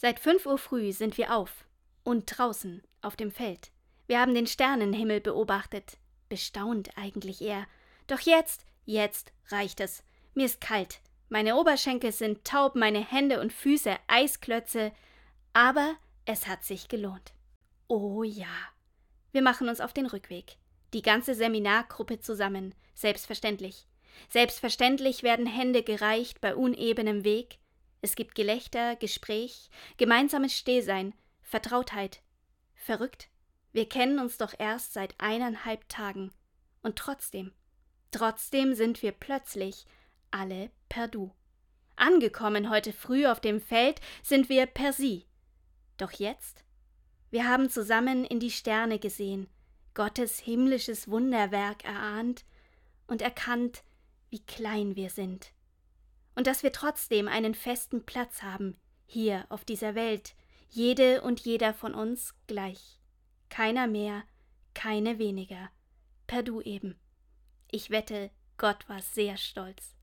Seit fünf Uhr früh sind wir auf und draußen auf dem Feld. Wir haben den Sternenhimmel beobachtet, bestaunt eigentlich eher. Doch jetzt, jetzt reicht es. Mir ist kalt. Meine Oberschenkel sind taub, meine Hände und Füße Eisklötze. Aber es hat sich gelohnt. Oh ja. Wir machen uns auf den Rückweg. Die ganze Seminargruppe zusammen. Selbstverständlich. Selbstverständlich werden Hände gereicht bei unebenem Weg. Es gibt Gelächter, Gespräch, gemeinsames Stehsein, Vertrautheit. Verrückt. Wir kennen uns doch erst seit eineinhalb Tagen. Und trotzdem, trotzdem sind wir plötzlich alle per Du. Angekommen heute früh auf dem Feld sind wir per Sie. Doch jetzt? Wir haben zusammen in die Sterne gesehen, Gottes himmlisches Wunderwerk erahnt und erkannt, wie klein wir sind. Und dass wir trotzdem einen festen Platz haben, hier auf dieser Welt, jede und jeder von uns gleich. Keiner mehr, keine weniger. Per Du eben. Ich wette, Gott war sehr stolz.